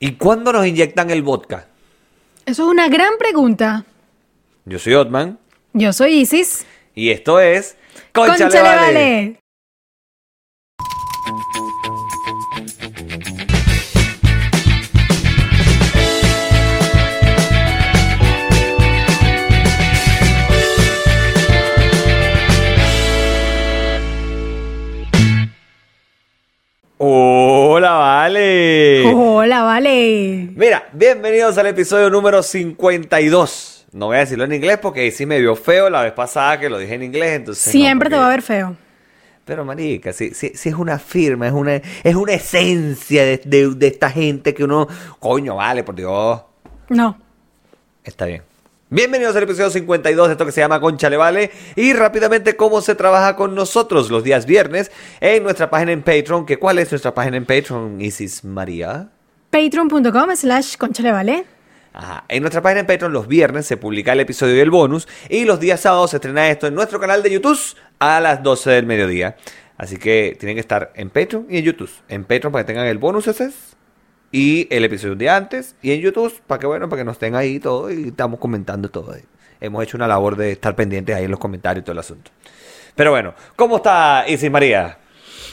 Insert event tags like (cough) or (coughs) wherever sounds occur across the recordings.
¿Y cuándo nos inyectan el vodka? Eso es una gran pregunta. Yo soy Otman Yo soy Isis. y esto es Conchale, Cónchale, Vale. vale. Hola, Vale. Vale. Mira, bienvenidos al episodio número 52. No voy a decirlo en inglés porque sí me vio feo la vez pasada que lo dije en inglés, entonces no, Siempre te va a ver feo. Pero marica, sí, sí, sí es una firma, es una, es una esencia de, de- de esta gente que uno, coño, vale, por Dios, No. está bien. Bienvenidos al episodio 52 de esto que se llama Conchale Vale y rápidamente cómo se trabaja con nosotros los días viernes en nuestra página en Patreon, que cuál es nuestra página en Patreon, Isis María. Patreon.com slash vale. Ajá. En nuestra página en Patreon los viernes se publica el episodio y el bonus y los días sábados se estrena esto en nuestro canal de YouTube a las 12 del mediodía. Así que tienen que estar en Patreon y en YouTube. En Patreon para que tengan el bonus ese y el episodio un día antes y en YouTube para que bueno, para que nos estén ahí todo y estamos comentando todo. Hemos hecho una labor de estar pendientes ahí en los comentarios y todo el asunto. Pero bueno, ¿cómo está Isis María?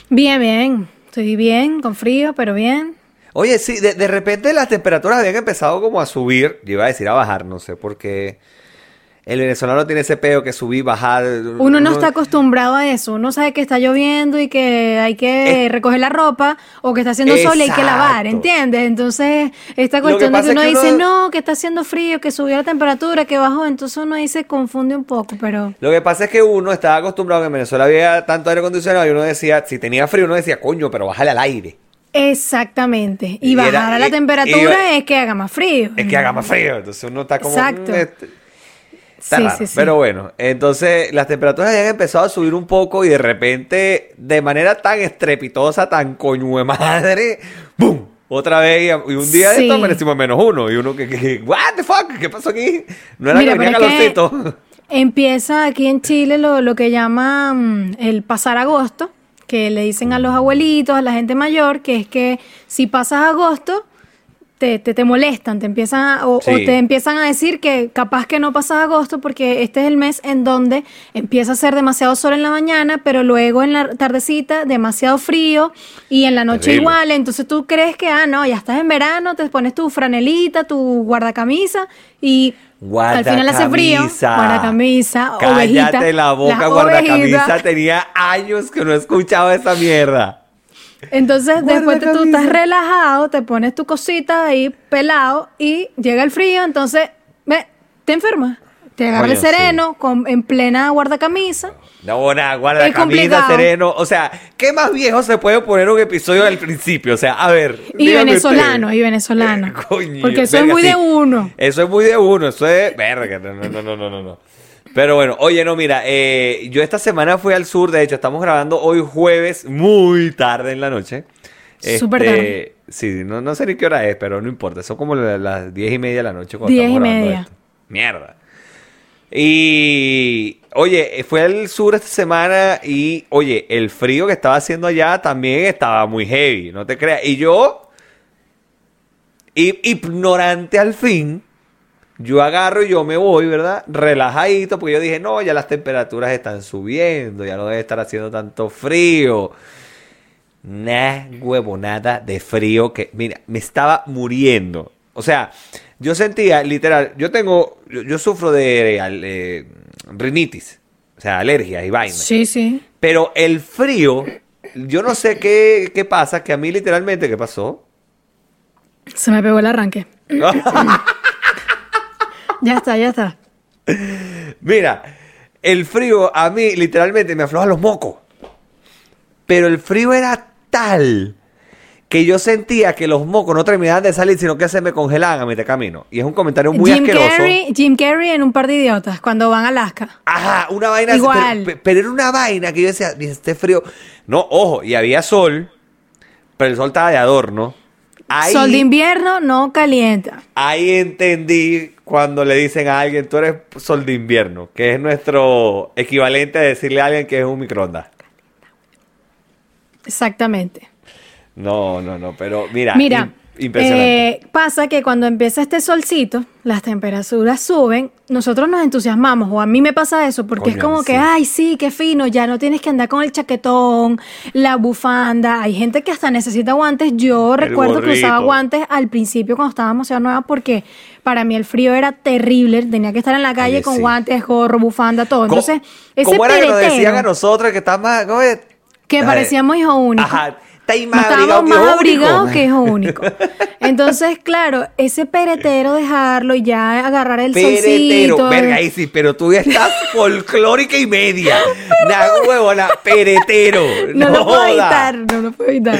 Bien, bien. Estoy bien, con frío, pero bien. Oye, sí, de, de repente las temperaturas habían empezado como a subir, yo iba a decir a bajar, no sé por qué. El venezolano tiene ese peo que subir, bajar. Uno no está acostumbrado a eso. Uno sabe que está lloviendo y que hay que Es- recoger la ropa o que está haciendo sol y hay que lavar, Exacto. ¿entiendes? Entonces, esta Lo que cuestión de que uno es que dice, uno- no, que está haciendo frío, que subió la temperatura, que bajó, entonces uno ahí se confunde un poco, pero... Lo que pasa es que uno estaba acostumbrado que en Venezuela había tanto aire acondicionado y uno decía, si tenía frío, uno decía, coño, pero bájale al aire. Exactamente. Y, Y era- bajar a la y- temperatura y- es que haga más frío. Es que haga más frío. Entonces uno está como. Exacto. mm, este- Está Sí, raro. sí, sí. Pero bueno, entonces las temperaturas habían empezado a subir un poco y de repente, de manera tan estrepitosa, tan coño de madre, ¡boom! Otra vez, y un día de esto amanecimos en menos uno. Y uno que, que, que, ¿what the fuck? ¿Qué pasó aquí? No era Mira, que venía que calorcito. Empieza aquí en Chile lo, lo que llaman el pasar agosto, que le dicen a los abuelitos, a la gente mayor, que es que si pasas agosto, te, te, te molestan, te empiezan a- o, o te empiezan a decir que capaz que no pasas agosto porque este es el mes en donde empieza a hacer demasiado sol en la mañana, pero luego en la tardecita demasiado frío y en la noche Terrible. igual. Entonces tú crees que, ah, no, ya estás en verano, te pones tu franelita, tu guardacamisa y al final hace frío. Guardacamisa. Cállate ovejita, la boca, guardacamisa. Tenía años que no escuchaba esa mierda. Entonces, después te- tú Guardacamisa. estás relajado, te pones tu cosita ahí pelado y llega el frío, entonces ve, te enfermas. Te agarra el sí. sereno con, en plena guardacamisa. No, una guarda Es camisa, complicado. sereno. O sea, ¿qué más viejo se puede poner un episodio del principio? O sea, a ver. Y venezolano, usted. y venezolano. Eh, (laughs) coño, Porque eso verga, es muy sí. de uno. Eso es muy de uno. Eso es. Verga, no, no, no, no, no, no. Pero bueno, oye, no, mira, eh, yo esta semana fui al sur. De hecho, estamos grabando hoy jueves, muy tarde en la noche. Súper Este, tarde. Sí, no, no sé ni qué hora es, pero no importa. Son como la- las diez y media de la noche. cuando Diez estamos y grabando media. esto. Mierda. Y oye, fue al sur esta semana y oye, el frío que estaba haciendo allá también estaba muy heavy, no te creas. Y yo, ignorante al fin, yo agarro y yo me voy, ¿verdad? Relajadito, porque yo dije, no, ya las temperaturas están subiendo, ya no debe estar haciendo tanto frío. Nah, huevo, nada de frío que, mira, me estaba muriendo. O sea, yo sentía, literal, yo tengo, yo, yo sufro de eh, rinitis, o sea, alergias y vainas. Sí, sí. Pero el frío, yo no sé qué, qué pasa, que a mí literalmente, ¿qué pasó? Se me pegó el arranque. (laughs) Ya está, ya está. Mira, el frío a mí literalmente me afloja los mocos. Pero el frío era tal que yo sentía que los mocos no terminaban de salir, sino que se me congelaban a mitad camino. Y es un comentario muy Jim asqueroso. Carrey, Jim Carrey en un par de idiotas cuando van a Alaska. Ajá, una vaina así, Igual. Pero, pero era una vaina que yo decía, "Mira, este frío. No, ojo, y había sol, pero el sol estaba de adorno. Ahí, Sol de invierno no calienta. ahí entendí cuando le dicen a alguien, tú eres sol de invierno, que es nuestro equivalente a decirle a alguien que es un microondas. Exactamente. No, no, no, pero mira. Mira, Impresionante. Eh, pasa que cuando empieza este solcito, las temperaturas suben, nosotros nos entusiasmamos, o a mí me pasa eso, porque es como que, sí. ay, sí, qué fino, ya no tienes que andar con el chaquetón, la bufanda, hay gente que hasta necesita guantes, yo recuerdo que usaba guantes al principio cuando estábamos Ciudad Nueva, porque para mí el frío era terrible, tenía que estar en la calle con sí. guantes, gorro, bufanda, todo. ¿Cómo- Entonces, ese ¿Cómo era que nos decían a nosotros que está más... que parecíamos hijos únicos. Ajá. Está No más abrigado que más abrigados único. que hijo (laughs) único. Entonces, claro, ese peretero dejarlo y ya agarrar el Peretero, solcito. verga, ahí sí, pero tú ya estás (laughs) folclórica y media. La huevona, peretero. (laughs) No, lo puedo evitar, no lo puedo evitar.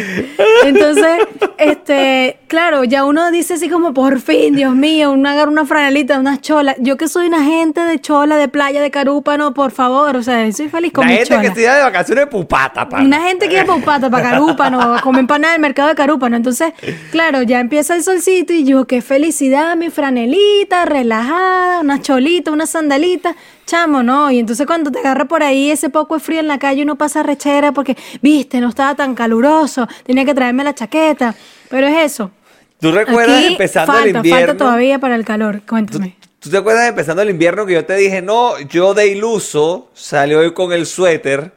Entonces, este, claro, ya uno dice así como, por fin, Dios mío, uno agarra una franelita, unas cholas. Yo que soy una gente de chola, de playa, de carúpano, por favor, o sea, soy feliz con La mi gente chola. que se de vacaciones pupata, pa. Una gente que iba para Upata, para Carúpano, a (laughs) comer empanada del mercado de Carúpano. Entonces, claro, ya empieza el solcito y yo, qué felicidad, mi franelita, relajada, una cholita, una sandalita, chamo, ¿no? Y entonces cuando te agarra por ahí ese poco de frío en la calle, uno pasa rechera porque, viste, no estaba tan caluroso, tenía que traerme la chaqueta. Pero es eso. ¿Tú recuerdas Aquí empezando falta, el invierno? falta todavía para el calor. Cuéntame. ¿Tú te acuerdas empezando el invierno que yo te dije, no, yo de iluso salí hoy con el suéter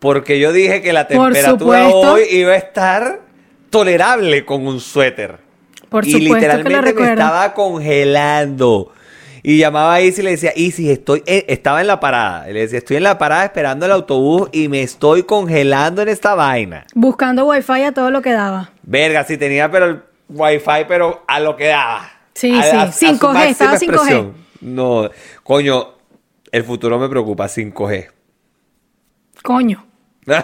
porque yo dije que la temperatura hoy iba a estar tolerable con un suéter. Por y supuesto que lo literalmente me estaba congelando. Y llamaba a Isis y le decía, Isis, estoy en- estaba en la parada. Y le decía, estoy en la parada esperando el autobús y me estoy congelando en esta vaina. Buscando wifi a todo lo que daba. Verga, sí tenía pero el wifi, pero a lo que daba. Sí, A- sí, a- a su 5G, máxima estaba 5G. expresión. No, coño, el futuro me preocupa, 5G. Coño. (laughs)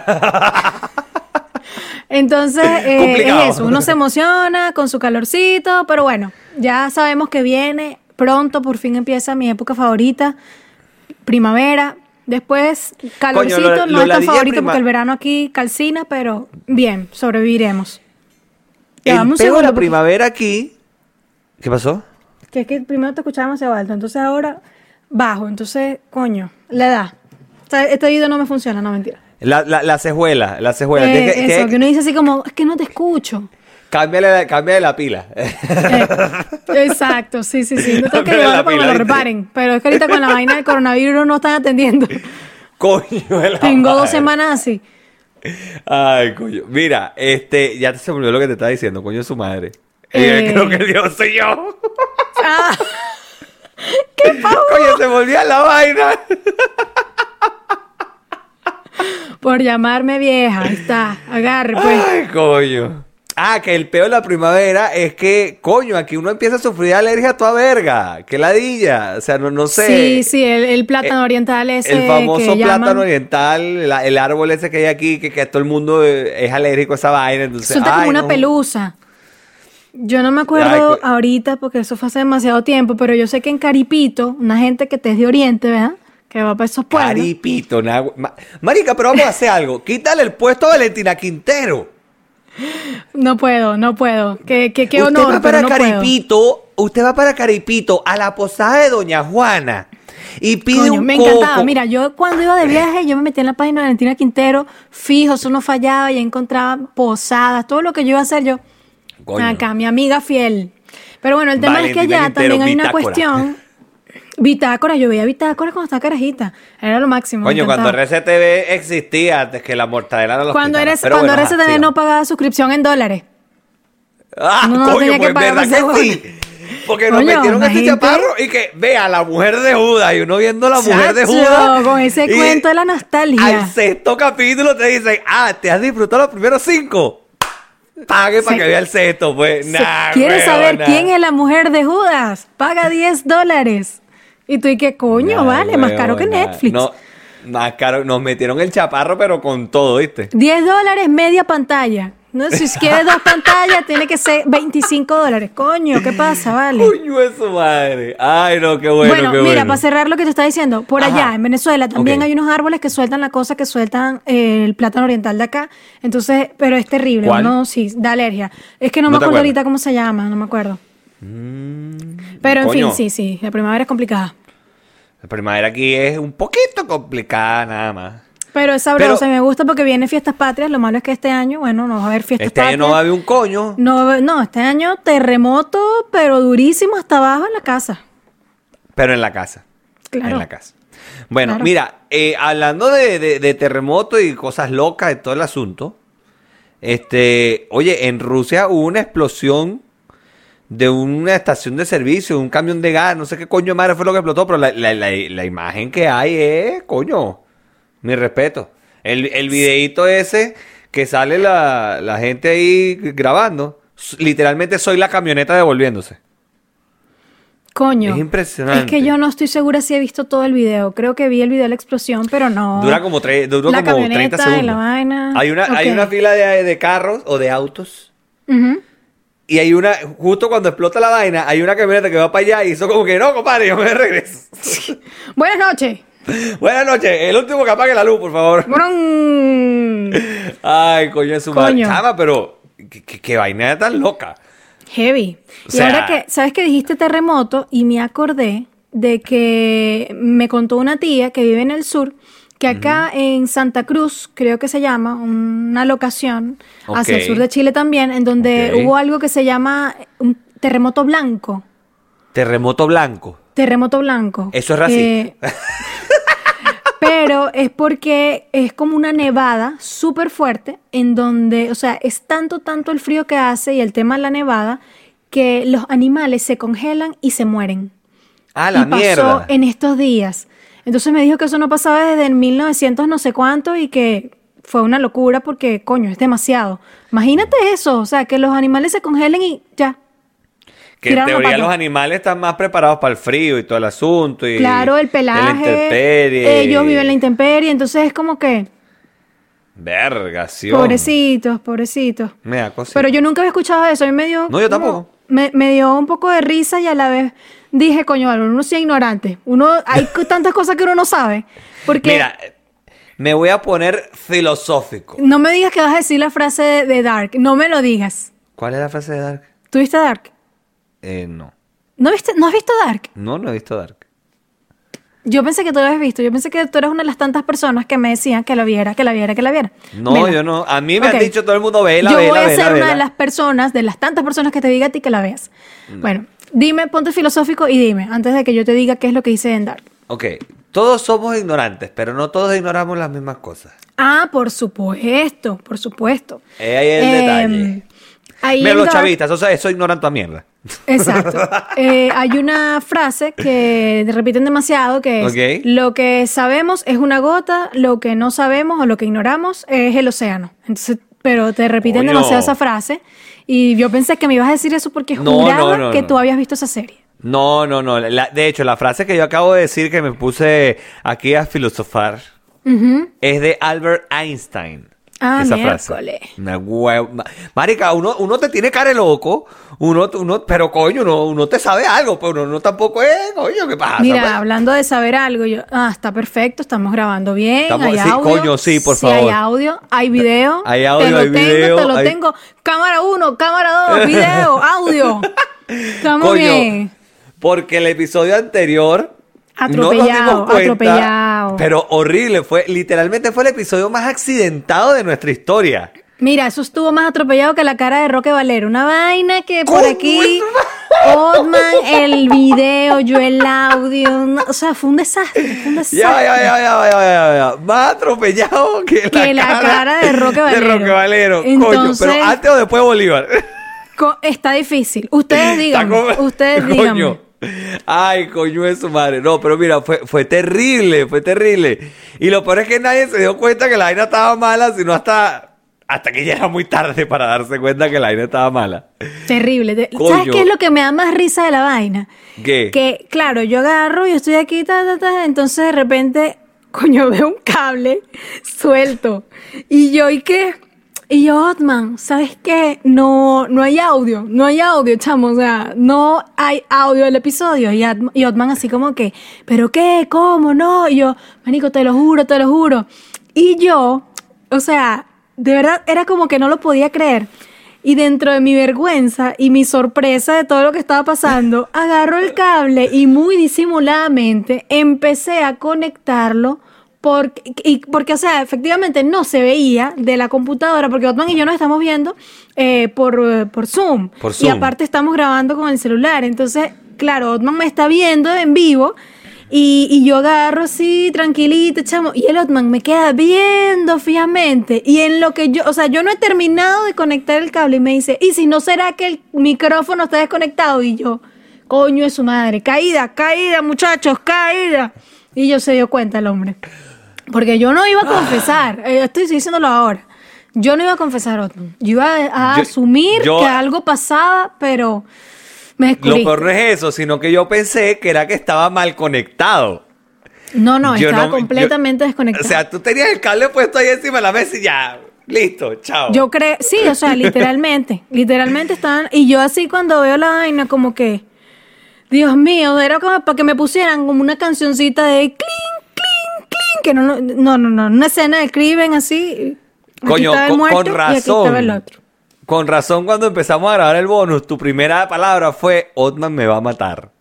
Entonces, eh, es eso, uno se emociona con su calorcito, pero bueno, ya sabemos que viene pronto, por fin empieza mi época favorita, primavera. Después, calorcito, lo- no lo es tan favorito prima- porque el verano aquí calcina, pero bien, sobreviviremos. Ya, El pego de segundo, la porque- primavera aquí. ¿Qué pasó? Que es que primero te escuchábamos demasiado alto, entonces ahora bajo, entonces, coño, la edad. O sea, este oído no me funciona, no mentira. La, la, la cejuela, la cejuela. Eh, que- eso, que uno dice así como, es que no te escucho. Cámbiale, la- cámbiale la pila. Eh, exacto, sí, sí, sí. No tengo que llevarlo para que lo reparen. Pero es que ahorita con la vaina del coronavirus no están atendiendo. coño de la Tengo dos semanas así. Ay, coño. Mira, este, ya se me olvidó lo que te estaba diciendo, coño de su madre. Eh. Eh, creo que Dios soy yo. Ah, Coño, se volvía la vaina. por llamarme vieja. Ahí está. Agarre, pues. Ay, coño. Ah, que el peor de la primavera es que, coño, aquí uno empieza a sufrir alergia a toda verga. Que ladilla. O sea, no, no sé. Sí, sí, el, el plátano Eh, oriental ese. El famoso que plátano llaman. oriental, el, el árbol ese que hay aquí, que, que todo el mundo eh, es alérgico a esa vaina. Entonces, Suelta como ay, una no. pelusa. Yo no me acuerdo Ay, ahorita porque eso fue hace demasiado tiempo, pero yo sé que en Caripito, una gente que te es de Oriente, ¿verdad? Que va para esos pueblos. Caripito, Marica, pero vamos a hacer algo. Quítale el puesto a Valentina Quintero. No puedo, no puedo. Qué, qué, qué usted honor, va pero para no puedo. Caripito, usted va para Caripito a la posada de Doña Juana y pide Coño, un me coco. encantaba. Mira, yo cuando iba de viaje, yo me metía en la página de Valentina Quintero, fijo, eso no fallaba, y encontraba posadas, todo lo que yo iba a hacer yo. Coño. Acá, mi amiga fiel. Pero bueno, el tema es que allá Quintero, también hay una cuestión. Bitácora, yo veía bitácora cuando estaba carajita. Era lo máximo. Coño, cuando. RCTV existía antes que la mortadela no los Cuando, eres, cuando bueno, RCTV ajá, no pagaba suscripción en dólares. Ah, No, no coño, tenía que pues pagar verdad que sí. Porque nos metieron a este chaparro y que vea la mujer de Judas y uno viendo la mujer de Judas. con ese cuento de la nostalgia. Al sexto capítulo te dicen, ah, te has disfrutado los primeros cinco. Pague para Sí. que vea el sexto, pues. Nah, ¿Quieres saber quién es la mujer de Judas? Paga 10 dólares. Y tú, ¿y qué coño? Nah, vale, más caro que. Netflix. No, más caro. Nos metieron el chaparro, pero con todo, ¿viste? 10 dólares media pantalla. No, si quieres dos (laughs) pantallas, tiene que ser 25 dólares. Coño, ¿qué pasa? Vale. Coño de su madre. Ay, no, qué bueno, Bueno, qué mira, bueno. para cerrar lo que te estaba diciendo, por Ajá. allá en Venezuela también hay unos árboles que sueltan la cosa que sueltan eh, el plátano oriental de acá. Entonces, pero es terrible, ¿Cuál? uno sí, da alergia. Es que no, ¿No me acuerdo acuerdas? ahorita cómo se llama, no me acuerdo. Pero en coño. fin, sí, sí, la primavera es complicada. La primavera aquí es un poquito complicada, nada más. Pero es sabrosa, Pero- me gusta porque viene fiestas patrias. Lo malo es que este año, bueno, no va a haber fiestas Este año patrias. no va a haber un coño. No, no, este año terremoto, pero durísimo hasta abajo en la casa. Pero en la casa. Claro. En la casa. Bueno, Claro. mira, eh, hablando de, de- de terremoto y cosas locas de todo el asunto, este, oye, en Rusia hubo una explosión de una estación de servicio, un camión de gas, no sé qué coño madre fue lo que explotó, pero la, la- la- la imagen que hay es, coño, mi respeto. El, el videíto ese que sale la, la gente ahí grabando, literalmente soy la camioneta devolviéndose. Coño. Es impresionante. Es que yo no estoy segura si he visto todo el video. Creo que vi el video de la explosión, pero no. Dura como, tre- duró La como 30 camioneta y segundos. la vaina. Hay una, hay una fila de, de carros o de autos. Ujú. Y hay una, justo cuando explota la vaina, hay una camioneta que va para allá y hizo como que no, compadre, yo me regreso. Buenas noches. Buenas noches, el último que apague la luz, por favor. Brum. Ay, coño, es. Coño. Chama, pero qué, qué- qué vaina tan loca. Heavy. O y sea- ahora que, ¿sabes que dijiste terremoto? Y me acordé de que me contó una tía que vive en el sur, que acá en Santa Cruz, creo que se llama, una locación, hacia el sur de Chile también, en donde hubo algo que se llama un terremoto blanco. Terremoto blanco. Terremoto blanco. Eso es racista. Eh, (laughs) pero es porque es como una nevada súper fuerte en donde, o sea, es tanto, tanto el frío que hace y el tema de la nevada que los animales se congelan y se mueren. Ah, la y pasó mierda. en estos días. Entonces me dijo que eso no pasaba desde el 1900 no sé cuánto y que fue una locura porque, coño, es demasiado. Imagínate eso, o sea, que los animales se congelen y ya. Que en teoría los animales están más preparados para el frío y todo el asunto. Y Claro, el de la pelaje. intemperie. Ellos viven la intemperie, entonces es como que, Vergación. pobrecitos, pobrecitos. Me da cosita. Pero yo nunca había escuchado eso. A mí me dio. No, yo como- tampoco. Me, me dio un poco de risa y a la vez dije, coño, uno sí es ignorante. Uno, hay (laughs) tantas cosas que uno no sabe. Porque Mira, me voy a poner filosófico. no me digas que vas a decir la frase de, de Dark. No me lo digas. ¿Cuál es la frase de Dark? ¿Tú viste Dark? Eh, no. ¿No, viste, ¿No has visto Dark? No, no he visto Dark. Yo pensé que tú lo habías visto. Yo pensé que tú eras una de las tantas personas que me decían que la viera, que la viera, que la viera. No, yo no. A mí me Ok. han dicho todo el mundo, vela, Yo vela, voy a vela, ser una de las personas, de las tantas personas que te diga a ti que la veas. Bueno, dime, ponte filosófico y dime, antes de que yo te diga qué es lo que dice en Dark. Ok, todos somos ignorantes, pero no todos ignoramos las mismas cosas. Ah, por supuesto, por supuesto. Eh, ahí es el detalle. ahí Mira los Dark- chavistas, o sea, eso ignorante a mierda. Exacto. (laughs) Eh, hay una frase que repiten demasiado que es lo que sabemos es una gota, lo que no sabemos o lo que ignoramos es el océano. Entonces, pero te repiten demasiado esa frase y yo pensé que me ibas a decir eso porque No, juraba no, no, que tú habías visto esa serie. No, no, no. la- de hecho, la frase que yo acabo de decir que me puse aquí a filosofar es de Albert Einstein. Ah, esa miércoles. frase. Una hue- ma- Marica, uno, uno te tiene cara de loco, uno, uno, pero coño, uno, uno te sabe algo, pero uno tampoco es, coño, ¿qué pasa? Mira, pues? hablando de saber algo, yo, ah, está perfecto, estamos grabando bien, Estamos- hay sí, audio. coño, sí, por favor. hay audio, hay video. Hay audio, te lo hay tengo, video, te lo hay- tengo. Cámara 1, cámara 2, video, (laughs) audio. Estamos Coño, bien. Porque el episodio anterior. Atropellado, cuenta, atropellado. Pero horrible, fue, literalmente fue el episodio más accidentado de nuestra historia. Mira, eso estuvo más atropellado que la cara de Roque Valero. Una vaina que por ¿Cómo aquí? Otman, el video, yo el audio. no, o sea, fue un desastre, fue un desastre. Ya, ya, ya, ya, ya, ya. Más atropellado que, Que la cara de Roque Valero. De Roque Valero, coño. Entonces- Pero antes o después de Bolívar. Está difícil. Ustedes como- ustedes Coño. Ay, coño de su madre. No, pero mira, fue, fue terrible, fue terrible. Y lo peor es que nadie se dio cuenta que la vaina estaba mala, sino hasta, hasta que ya era muy tarde para darse cuenta que la vaina estaba mala. Terrible. Te-. ¿Sabes qué es lo que me da más risa de la vaina? ¿Qué? Que, claro, yo agarro y estoy aquí, ta, ta, ta, entonces de repente, (laughs) coño, veo un cable suelto. Y yo, ¿y qué? Y yo, Otman, ¿sabes qué? No, no hay audio, no hay audio, chamo, o sea, no hay audio del episodio. Y, Otman así como que, ¿pero qué? ¿Cómo? No. Y yo, manico, te lo juro, te lo juro. Y yo, o sea, de verdad era como que no lo podía creer. Y dentro de mi vergüenza y mi sorpresa de todo lo que estaba pasando, (laughs) agarro el cable y muy disimuladamente empecé a conectarlo Porque, y porque, o sea, efectivamente no se veía de la computadora, porque Otman y yo nos estamos viendo eh, por, por, Zoom. Por Y Zoom. aparte estamos grabando con el celular. Entonces, claro, Otman me está viendo en vivo y, y yo agarro así, tranquilita, chamo. Y el Otman me queda viendo fijamente. Y en lo que yo, o sea, yo no he terminado de conectar el cable y me dice, ¿y si no será que el micrófono está desconectado? Y yo, coño de su madre, caída, caída, muchachos, caída. Y yo se dio cuenta el hombre. Porque yo no iba a confesar, eh, estoy diciéndolo ahora. Yo no iba a confesar Otman. Yo iba a, a Yo- asumir yo- que algo pasaba, pero me Lo descubrí. peor no es eso, sino que yo pensé que era que estaba mal conectado. No, no, Yo estaba no- completamente desconectado. O sea, tú tenías el cable puesto ahí encima de la mesa y ya, listo, chao. yo creo, sí, o sea, literalmente, (laughs) literalmente estaban, y yo así cuando veo la vaina como que, Dios mío, era como para que me pusieran como una cancioncita de clink, que no, no, no, no, una escena de crimen así. aquí Coño, estaba el con, muerto con y aquí razón. el otro. Con razón, cuando empezamos a grabar el bonus, tu primera palabra fue: Otman me va a matar.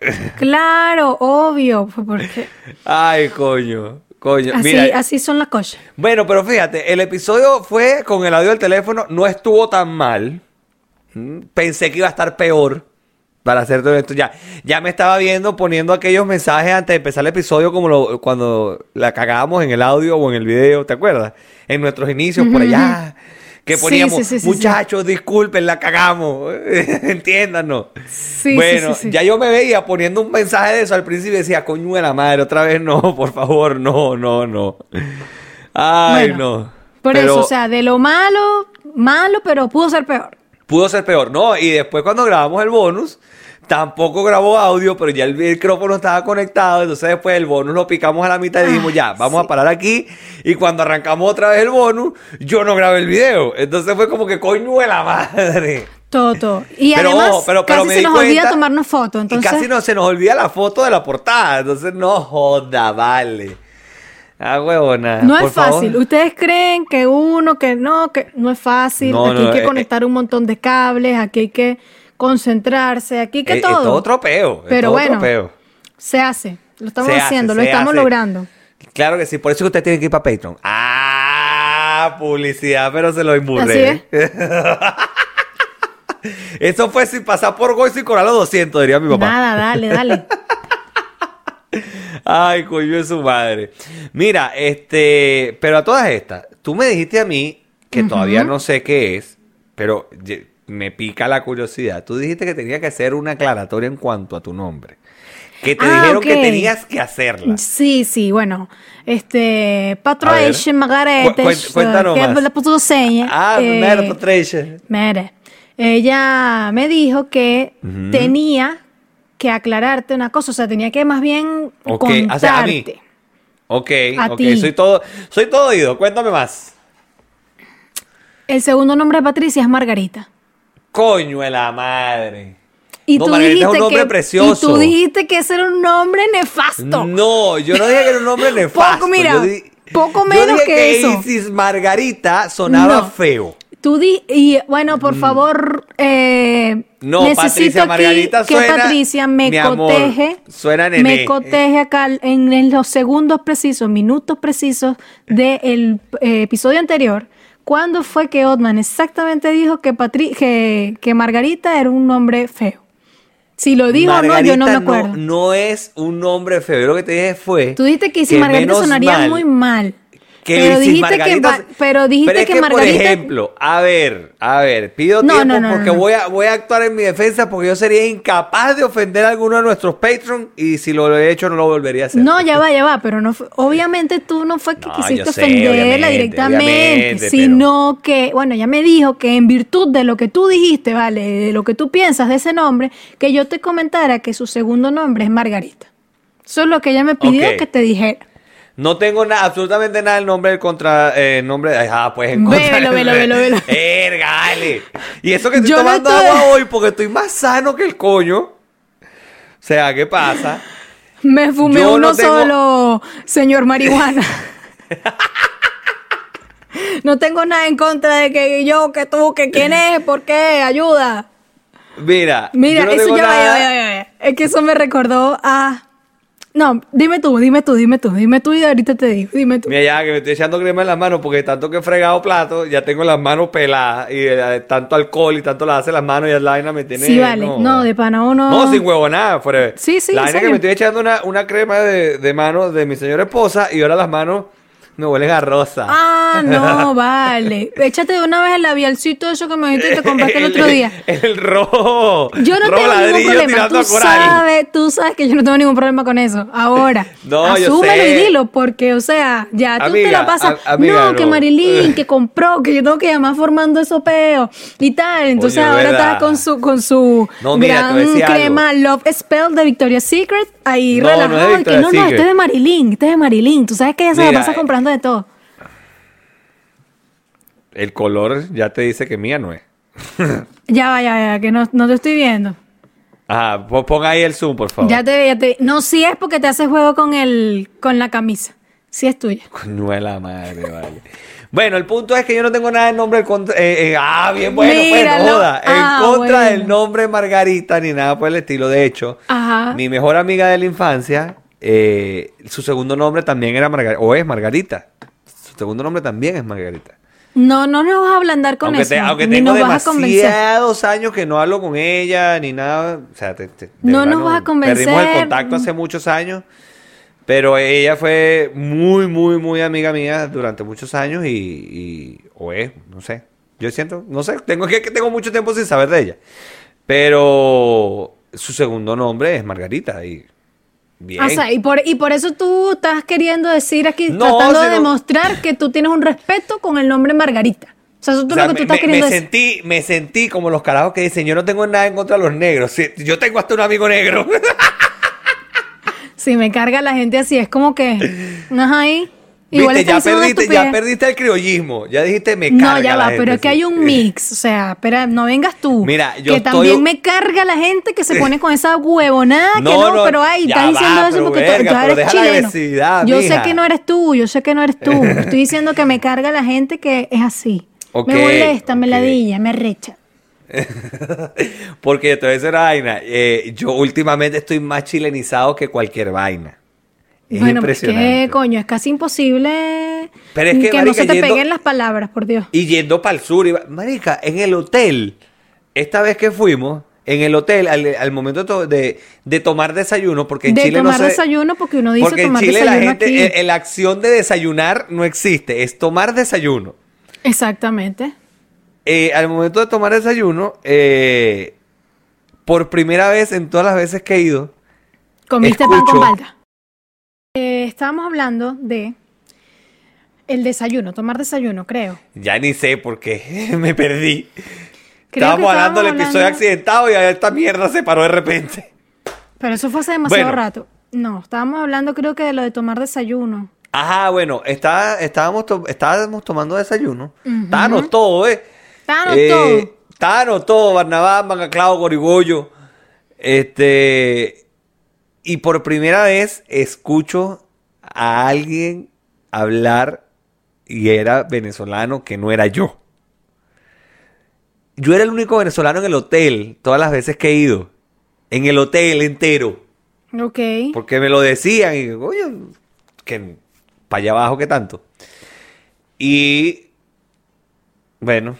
(laughs) Claro, obvio, porque Ay, coño. Coño. así, Mira, así son las cosas. Bueno, pero fíjate, el episodio fue con el audio del teléfono, no estuvo tan mal. Mm, Pensé que iba a estar peor. Para hacer todo esto, ya, ya me estaba viendo poniendo aquellos mensajes antes de empezar el episodio, como lo- cuando la cagábamos en el audio o en el video, ¿te acuerdas? En nuestros inicios, por allá, que poníamos, sí, sí, sí, muchachos, disculpen, la cagamos, (laughs) entiéndanos. Sí, bueno, sí, sí, sí. ya yo me veía poniendo un mensaje de eso al principio y decía, coño de la madre, otra vez no, (laughs) por favor, no, no, no. Ay, Bueno, no. Por Pero eso, o sea, de lo malo, malo, pero pudo ser peor. Pudo ser peor, ¿no? Y después cuando grabamos el bonus, tampoco grabó audio, pero ya el micrófono estaba conectado, entonces después el bonus lo picamos a la mitad y dijimos, Ah, ya, vamos sí. a parar aquí. Y cuando arrancamos otra vez el bonus, yo no grabé el video. Entonces fue como que coño de la madre. Todo. Y Pero, además, ojo, pero- pero casi se nos olvida tomarnos fotos. Entonces, Y casi no se nos olvida la foto de la portada. Entonces, no joda, vale. Ah, huevona. no por es fácil. favor. Ustedes creen que uno, que no, que no es fácil. No, aquí no, hay que eh, conectar un montón de cables, aquí hay que concentrarse, aquí hay que Es- es todo. todo tropeo. es Pero todo bueno, tropeo. se hace. Lo estamos Se hace, haciendo, lo estamos hace. logrando. Claro que sí, por eso que usted tiene que ir para Patreon. Ah, publicidad, pero se lo imburré. (laughs) Eso fue sin pasar por Goizo y Coral a 200, diría mi papá. Nada, dale, dale. (laughs) Ay, coño de su madre. Mira, este, pero a todas estas, tú me dijiste a mí, que todavía no sé qué es, pero me pica la curiosidad. Tú dijiste que tenía que hacer una aclaratoria en cuanto a tu nombre. Que te Ah, dijeron que tenías que hacerla. Sí, sí, bueno. Este, Patricia Cu- Margaretes, cuen- cuéntanos que más. le puso seña. Ah, eh, Patricia. Mire, ella me dijo que tenía que aclararte una cosa, o sea, tenía que más bien Ok, contarte. o sea, a mí. Ok, A ok, ti. soy todo, soy todo oído. Cuéntame más. El segundo nombre de Patricia es Margarita. Coño de la madre. Y No, tú Margarita es dijiste un nombre que precioso. y tú dijiste que ese era un nombre nefasto. No, yo no dije que era un nombre (laughs) nefasto. Poco, mira, yo di- poco yo menos dije que eso. Isis Margarita sonaba No. feo. Tú di y bueno, por favor, eh, Mm. No, necesito Patricia Margarita que suena- Patricia me mi amor, coteje, suena nené. me coteje acá en, en los segundos precisos, minutos precisos del episodio anterior. ¿Cuándo fue que Otman exactamente dijo que, Patri que, que Margarita era un nombre feo? Si lo dijo o no, yo no me acuerdo. No, es un nombre feo. Yo lo que te dije fue. Tú dijiste que si Margarita sonaría mal muy mal. Que pero, Isis dijiste que, Margarita- va- pero dijiste Pero es que, que, Margarita. por ejemplo, a ver, a ver, pido No, tiempo no, no, porque no, no. Voy, a, voy a actuar en mi defensa porque yo sería incapaz de ofender a alguno de nuestros Patreon y si lo he hecho no lo volvería a hacer. No, ya va, ya va, pero no fue- (laughs) obviamente tú no fue que quisiste sé, ofenderla directamente, sino que, bueno, ya me dijo que en virtud de lo que tú dijiste, vale, de lo que tú piensas de ese nombre, que yo te comentara que su segundo nombre es Margarita. Eso es lo que ella me pidió que te dijera. No tengo nada, absolutamente nada el nombre del contra, eh, nombre, ah, pues en contra. Velo, velo, velo, velo. Verga, dale. Y eso que (laughs) estoy Yo no tomando estoy- agua hoy porque estoy más sano que el coño. O sea, ¿qué pasa? Me fumé Yo uno no tengo- solo, señor marihuana. (laughs) no tengo nada en contra de que yo, que tú, que quién es, por qué, ayuda. Mira, Mira, no eso ya. Es que eso me recordó a No, dime tú, dime tú, dime tú, dime tú y ahorita te digo, dime tú. Mira, ya que me estoy echando crema en las manos porque tanto que he fregado plato, ya tengo las manos peladas y eh, tanto alcohol y tanto la hace las manos y la vaina me tiene. Sí, vale. No, de pana uno. No, sin huevo nada. Fuera. Sí, sí, La vaina que me estoy echando una, una crema de, de manos de mi señora esposa y ahora las manos me huelen a rosa. Ah, no, (laughs) vale. Échate de una vez el labialcito eso que me dijiste y te compraste el otro día. El, rojo. Yo no rojo tengo ningún problema. Tú sabes, tú sabes que yo no tengo ningún problema con eso. Ahora, (laughs) No, yo asúmelo y dilo, porque, o sea, ya tú te la pasas. a- amiga, no, que. Marilyn, (laughs) que compró, que yo tengo que llamar formando esos peos y tal. Entonces ahora ¿verdad? está con su, con su No, mira, te gran crema Love Spell de Victoria's Secret. Ahí No, no es relajado. que no, no, Secret. este es de Marilyn, este es de Marilyn. Tú sabes que ella se la pasa eh, comprando de todo. El color ya te dice que mía no es. (laughs) Ya va, ya va, que no, no te estoy viendo. Ajá, pon pon ahí el zoom, por favor. Ya te, ya te. No, sí es porque te haces juego con el, con la camisa. Sí es tuya. Coño de la madre, vale. Bueno, el punto es que yo no tengo nada en nombre en contra. eh, eh, ah, bien bueno, pues no joda. En Ah, contra bueno. del nombre Margarita ni nada por el estilo. De hecho, Ajá. mi mejor amiga de la infancia, eh, su segundo nombre también era Margarita. O es Margarita. Su segundo nombre también es Margarita. No, no nos vas a ablandar con aunque eso. te- aunque ni tengo nos vas a convencer. demasiados años que no hablo con ella ni nada. O sea, te- te- No nos vas a convencer. Perdimos el contacto hace muchos años. Pero ella fue muy, muy, muy amiga mía durante muchos años y, y- o es, no sé. Yo siento, no sé, tengo que tengo mucho tiempo sin saber de ella. Pero su segundo nombre es Margarita y bien. O sea, y por, y por eso tú estás queriendo decir aquí, No, tratando de demostrar que tú tienes un respeto con el nombre Margarita. O sea, eso es O sea, lo que me, tú estás me- queriendo me decir. sentí, me sentí como los carajos que dicen, yo no tengo nada en contra de los negros. Yo tengo hasta un amigo negro. (laughs) Si me carga la gente así, es como que. (laughs) Ajá, ahí. Igual Viste, está ya perdiste, ya perdiste el criollismo. Ya dijiste, me carga No, ya la va, gente pero es que hay un mix. O sea, espera, no vengas tú. Mira, yo Que estoy- también me carga la gente que se pone (laughs) con esa huevonada que No, no, no, pero ay, estás diciendo va, eso pero porque tú- verga, tú, pero eres chileno. yo mija. sé que no eres tú, yo sé que no eres tú. (laughs) Estoy diciendo que me carga la gente que es así. Me molesta, me ladilla, me recha. (laughs) Porque te voy a decir una vaina. eh, yo últimamente estoy más chilenizado que cualquier vaina. Es bueno, pues impresionante. que coño, es casi imposible Pero es que, no marica, se te yendo- peguen las palabras, por Dios. Y yendo para el sur, iba- marica, en el hotel, esta vez que fuimos, en el hotel, al, al momento de, to- de- de tomar desayuno, porque en de Chile tomar no se... desayuno, porque uno dice porque en tomar Chile la desayuno gente, aquí. eh, eh, la acción de desayunar no existe, es tomar desayuno. Exactamente. Eh, al momento de tomar desayuno, eh, por primera vez en todas las veces que he ido, Comiste pan Escucho. con palta. Eh, estábamos hablando de el desayuno, tomar desayuno, creo. ya ni sé por qué (laughs) me perdí. Creo estábamos hablando del estábamos episodio hablando- accidentado y esta mierda se paró de repente. Pero eso fue hace demasiado Bueno. rato. No, estábamos hablando creo que de lo de tomar desayuno. Ajá, bueno, está, estábamos, to- estábamos tomando desayuno. Estábamos todo, ¿eh? Estábamos Eh, todo. Estábamos todo, Barnabás, Mangaclao, Gorigollo. Este. Y por primera vez escucho a alguien hablar y era venezolano que no era yo. Yo era el único venezolano en el hotel, todas las veces que he ido. En el hotel entero. Ok. Porque me lo decían y, coño, que para allá abajo que tanto. Y, bueno,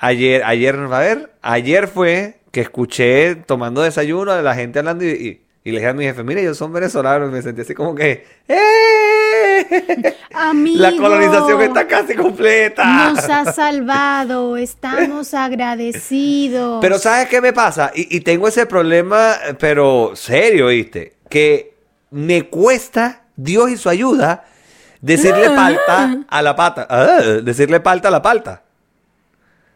ayer, ayer, a ver, ayer fue que escuché tomando desayuno a la gente hablando y, y- y le dije a mi jefe, mire, ellos son venezolanos. Y me sentí así como que, ¡eh! Amigo, La colonización está casi completa. Nos ha salvado, estamos agradecidos. Pero ¿sabes qué me pasa? Y, y tengo ese problema, pero serio, ¿viste? Que me cuesta Dios y su ayuda decirle palta a la pata. Ah, decirle palta a la palta.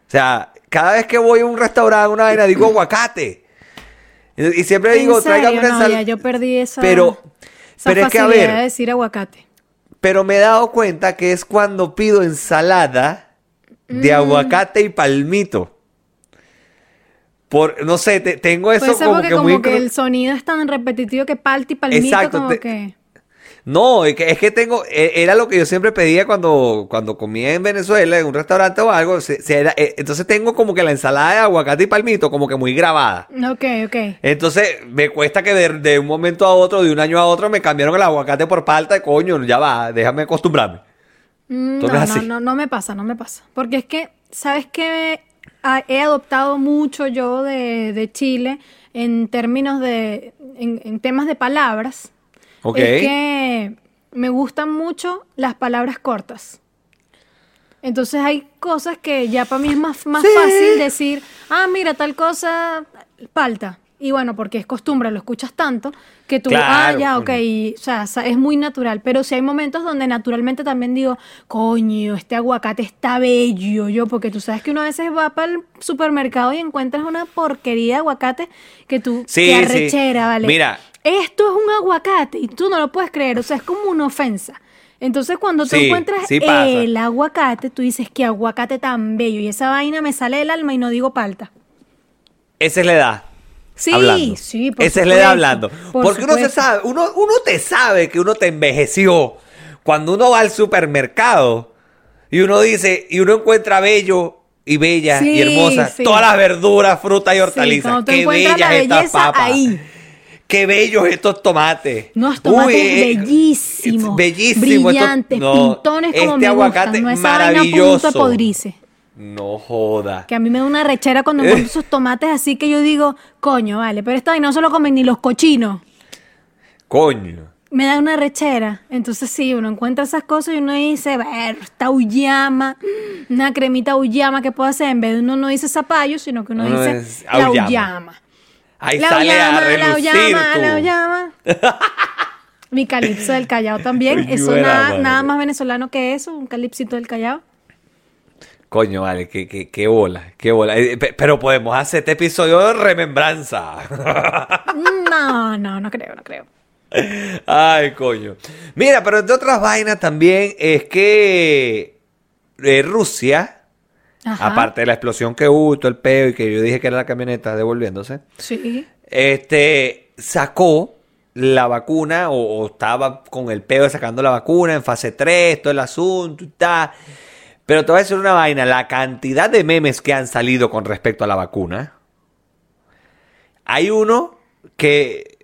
O sea, cada vez que voy a un restaurante, una vaina, digo aguacate. Y, siempre ¿En digo, tráigame una ensalada. yo perdí esa, Pero, esa pero es que a ver, de decir aguacate. pero me he dado cuenta que es cuando pido ensalada de Mm. aguacate y palmito. Por, no sé, te- tengo eso Puede ser como que como muy... que el sonido es tan repetitivo que palta y palmito Exacto, como te- que... No, es que, es que tengo, e- era lo que yo siempre pedía cuando, cuando comía en Venezuela, en un restaurante o algo. se- se era- eh, entonces tengo como que la ensalada de aguacate y palmito como que muy grabada. Ok, ok. Entonces me cuesta que de, de un momento a otro, de un año a otro, me cambiaron el aguacate por palta. Coño, ya va, déjame acostumbrarme. Mm, No, no no, no, no me pasa, no me pasa. Porque es que, ¿sabes qué? He adoptado mucho yo de, de Chile en términos de, en, en temas de palabras. Ok. Es que me gustan mucho las palabras cortas. Entonces hay cosas que ya para mí es más, más Sí. fácil decir, ah, mira, tal cosa, palta. Y bueno, porque es costumbre, lo escuchas tanto, que tú, Claro, ah, ya, ok, y, o sea, es muy natural. Pero si hay momentos donde naturalmente también digo, coño, este aguacate está bello, yo, porque tú sabes que uno a veces va para el supermercado y encuentras una porquería de aguacate que tú, Sí, que sí. arrechera, ¿vale? Mira. Esto es un aguacate y tú no lo puedes creer, o sea, es como una ofensa. Entonces, cuando tú Sí, encuentras sí el aguacate, tú dices, qué aguacate tan bello. Y esa vaina me sale del alma y no digo palta. Esa es la edad. Sí, hablando. sí, por Esa es la edad hablando. por Porque uno se sabe, uno, uno te sabe que uno te envejeció cuando uno va al supermercado y uno dice, y uno encuentra bello y bella Sí, y hermosa todas las verduras, frutas y hortalizas. Qué bellas la estas papas. ahí. Qué bellos estos tomates. Unos tomates eh, bellísimos, bellísimos. estos- brillantes, no, pintones como este me aguacate gustan. No esa vaina maravilloso. de podrice. No joda. Que a mí me da una rechera cuando encuentro esos tomates así que yo digo, coño, vale, pero esta vaina no se lo comen ni los cochinos. Coño. me da una rechera. Entonces sí, uno encuentra esas cosas y uno dice, ver, esta uyama, una cremita uyama que puedo hacer. En vez de uno no dice zapallo, sino que uno Uno dice la uyama. Ahí La sale uyama, a la uyama. (laughs) Mi calipso del Callao también. Eso nada, más venezolano que eso, un calipsito del Callao. Coño, vale, qué, qué, qué bola, qué bola. Eh, pe- Pero podemos hacer este episodio de remembranza. (laughs) No, no, no creo, no creo. Ay, coño. Mira, pero de otras vainas también es que eh, Rusia, Ajá. aparte de la explosión que hubo, todo el peo y que yo dije que era la camioneta devolviéndose, Sí. este, sacó la vacuna o, o estaba con el peo de sacando la vacuna en fase 3, todo el asunto y tal. Pero te voy a decir una vaina, la cantidad de memes que han salido con respecto a la vacuna. Hay uno que,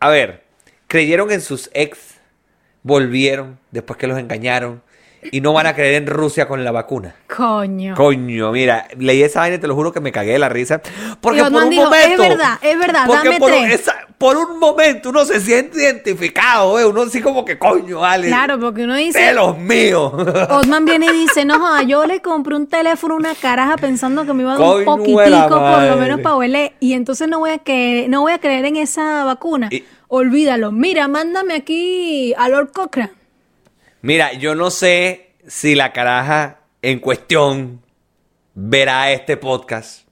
a ver, creyeron en sus ex, volvieron después que los engañaron y no van a creer en Rusia con la vacuna. Coño. Coño, mira, leí esa vaina y te lo juro que me cagué de la risa. Porque por un dijo, momento. "Es verdad, es verdad, porque dame por, tres". esa- por un momento uno se siente identificado, ¿eh? Uno así como que, coño, vale. Claro, porque uno dice, De los míos. (laughs) Otman viene y dice, no joda, yo le compré un teléfono, una caraja pensando que me iba a dar un poquitico por lo menos para huele y entonces no voy a creer, no voy a creer en esa vacuna. Y- Olvídalo. Mira, mándame aquí a Lord Cochrane. Mira, yo no sé si la caraja en cuestión verá este podcast.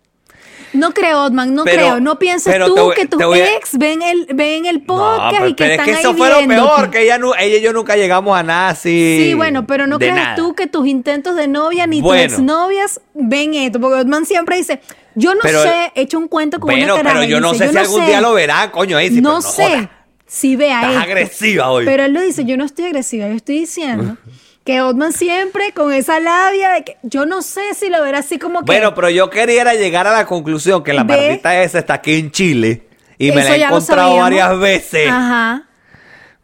No creo, Otman, no Pero- creo. No pienses tú voy- que tus a- ex ven el, ven el podcast no, pero, y que pero están es que ahí eso fue lo peor, que ella, ella y yo nunca llegamos a nada así. Sí, bueno, pero no de creas nada. tú que tus intentos de novia ni Bueno. tus exnovias ven esto, porque Otman siempre dice, yo no Pero- sé, he hecho un cuento con Bueno, una caraja. pero yo no dice, sé si algún día lo verá, coño. Ahí sí, no sé joda. si vea Estás esto. agresiva hoy. Pero él lo dice, yo no estoy agresiva, yo estoy diciendo que Otman siempre con esa labia de que yo no sé si lo verá así como que Bueno, pero yo quería llegar a la conclusión que la maldita esa está aquí en Chile y me Eso la he encontrado varias veces. Ajá.